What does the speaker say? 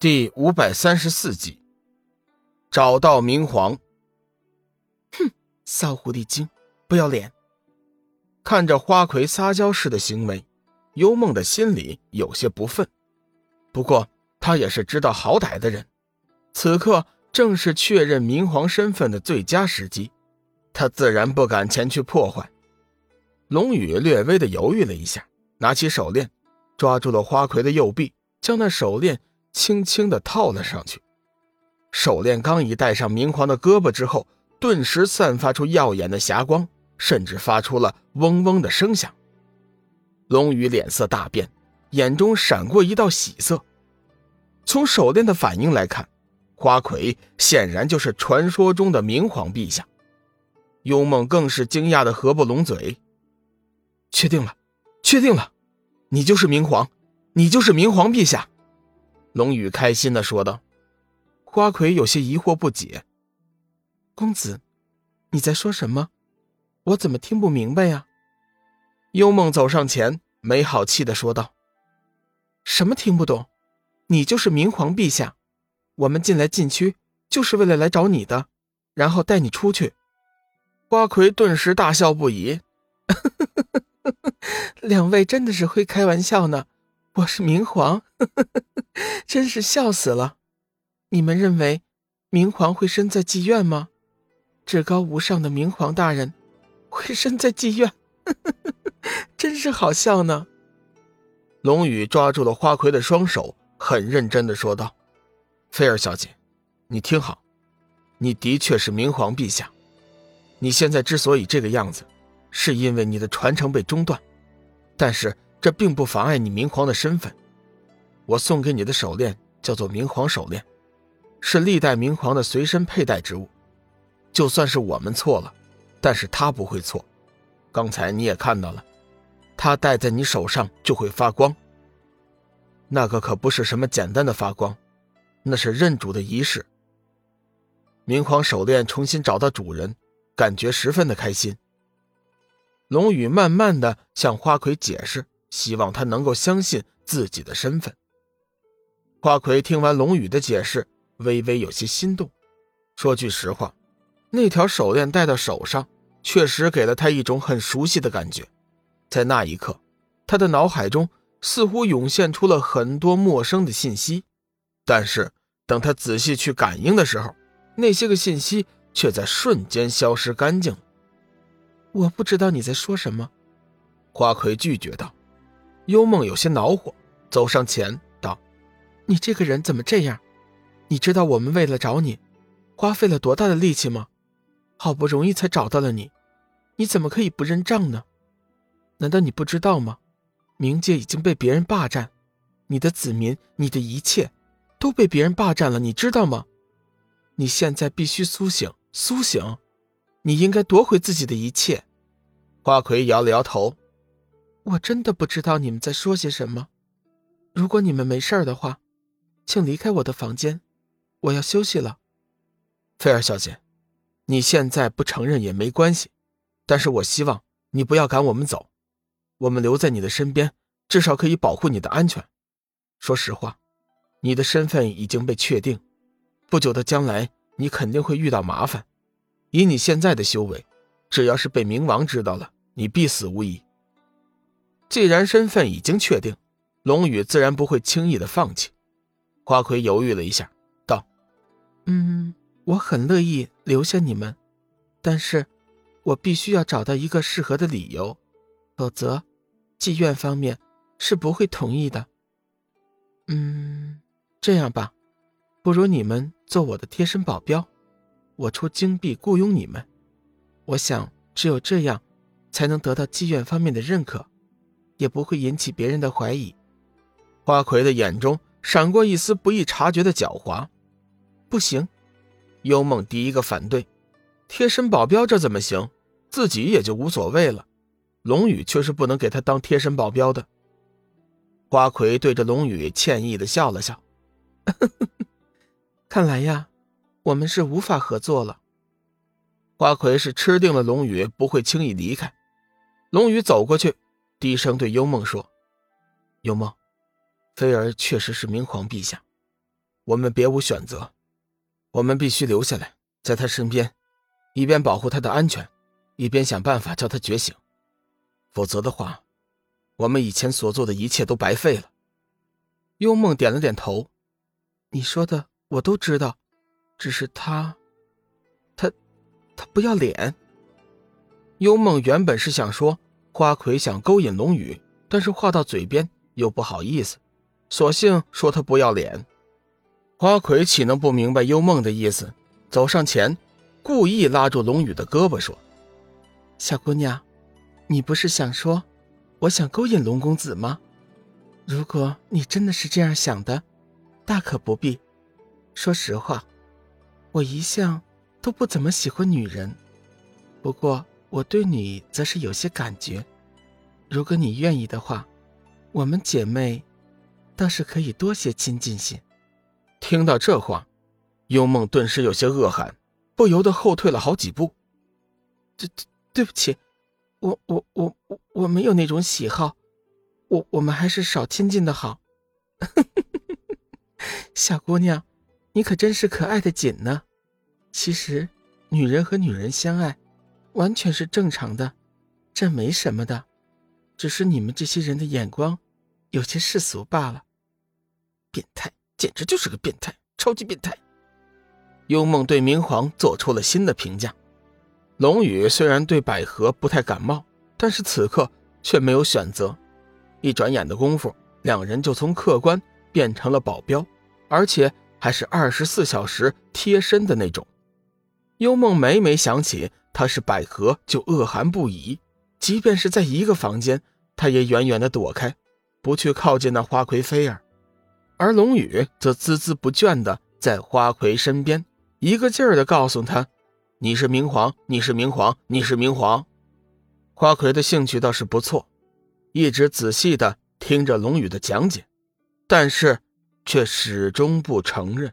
第五百三十四集，找到明皇。哼，骚狐狸精，不要脸！看着花魁撒娇似的行为，幽梦的心里有些不忿。不过他也是知道好歹的人，此刻正是确认明皇身份的最佳时机，他自然不敢前去破坏。龙宇略微的犹豫了一下，拿起手链，抓住了花魁的右臂，将那手链。轻轻的套了上去，手链刚一戴上明皇的胳膊之后，顿时散发出耀眼的霞光，甚至发出了嗡嗡的声响。龙宇脸色大变，眼中闪过一道喜色。从手链的反应来看，花魁显然就是传说中的明皇陛下。幽梦更是惊讶的合不拢嘴：“确定了，确定了，你就是明皇，你就是明皇陛下。”龙宇开心的说道：“花魁有些疑惑不解，公子，你在说什么？我怎么听不明白呀？”幽梦走上前，没好气的说道：“什么听不懂？你就是明皇陛下，我们进来禁区就是为了来找你的，然后带你出去。”花魁顿时大笑不已：“ 两位真的是会开玩笑呢。”我是明皇，真是笑死了！你们认为明皇会身在妓院吗？至高无上的明皇大人会身在妓院，真是好笑呢。龙宇抓住了花魁的双手，很认真的说道：“菲儿小姐，你听好，你的确是明皇陛下。你现在之所以这个样子，是因为你的传承被中断，但是……”这并不妨碍你明皇的身份。我送给你的手链叫做明皇手链，是历代明皇的随身佩戴之物。就算是我们错了，但是他不会错。刚才你也看到了，他戴在你手上就会发光。那个可不是什么简单的发光，那是认主的仪式。明皇手链重新找到主人，感觉十分的开心。龙宇慢慢的向花魁解释。希望他能够相信自己的身份。花魁听完龙宇的解释，微微有些心动。说句实话，那条手链戴到手上，确实给了他一种很熟悉的感觉。在那一刻，他的脑海中似乎涌现出了很多陌生的信息。但是，等他仔细去感应的时候，那些个信息却在瞬间消失干净了。我不知道你在说什么，花魁拒绝道。幽梦有些恼火，走上前道：“你这个人怎么这样？你知道我们为了找你，花费了多大的力气吗？好不容易才找到了你，你怎么可以不认账呢？难道你不知道吗？冥界已经被别人霸占，你的子民，你的一切，都被别人霸占了，你知道吗？你现在必须苏醒，苏醒！你应该夺回自己的一切。”花魁摇了摇头。我真的不知道你们在说些什么。如果你们没事的话，请离开我的房间，我要休息了。菲儿小姐，你现在不承认也没关系，但是我希望你不要赶我们走，我们留在你的身边，至少可以保护你的安全。说实话，你的身份已经被确定，不久的将来你肯定会遇到麻烦。以你现在的修为，只要是被冥王知道了，你必死无疑。既然身份已经确定，龙宇自然不会轻易的放弃。花魁犹豫了一下，道：“嗯，我很乐意留下你们，但是，我必须要找到一个适合的理由，否则，妓院方面是不会同意的。嗯，这样吧，不如你们做我的贴身保镖，我出金币雇佣你们。我想，只有这样，才能得到妓院方面的认可。”也不会引起别人的怀疑。花魁的眼中闪过一丝不易察觉的狡猾。不行，幽梦第一个反对。贴身保镖这怎么行？自己也就无所谓了。龙宇却是不能给他当贴身保镖的。花魁对着龙宇歉意的笑了笑。看来呀，我们是无法合作了。花魁是吃定了龙宇不会轻易离开。龙宇走过去。低声对幽梦说：“幽梦，菲儿确实是明皇陛下，我们别无选择，我们必须留下来，在他身边，一边保护他的安全，一边想办法叫他觉醒。否则的话，我们以前所做的一切都白费了。幽梦点了点头：“你说的我都知道，只是他，他，他不要脸。”幽梦原本是想说花魁想勾引龙宇，但是话到嘴边又不好意思，索性说他不要脸。花魁岂能不明白幽梦的意思？走上前，故意拉住龙宇的胳膊说：“小姑娘，你不是想说，我想勾引龙公子吗？如果你真的是这样想的，大可不必。说实话，我一向都不怎么喜欢女人，不过我对你则是有些感觉。如果你愿意的话，我们姐妹倒是可以多些亲近些。”听到这话，幽梦顿时有些恶寒，不由得后退了好几步。对对对不起，我我我我我没有那种喜好，我我们还是少亲近的好。小姑娘，你可真是可爱的紧呢。其实，女人和女人相爱，完全是正常的，这没什么的，只是你们这些人的眼光有些世俗罢了。变态。简直就是个变态，超级变态。幽梦对明皇做出了新的评价。龙宇虽然对百合不太感冒，但是此刻却没有选择。一转眼的功夫，两人就从客官变成了保镖，而且还是二十四小时贴身的那种。幽梦每每想起他是百合，就恶寒不已。即便是在一个房间，他也远远的躲开，不去靠近那花魁菲儿。而龙宇则孜孜不倦的在花魁身边，一个劲儿的告诉他：“你是明皇，你是明皇，你是明皇。”花魁的兴趣倒是不错，一直仔细的听着龙宇的讲解，但是却始终不承认。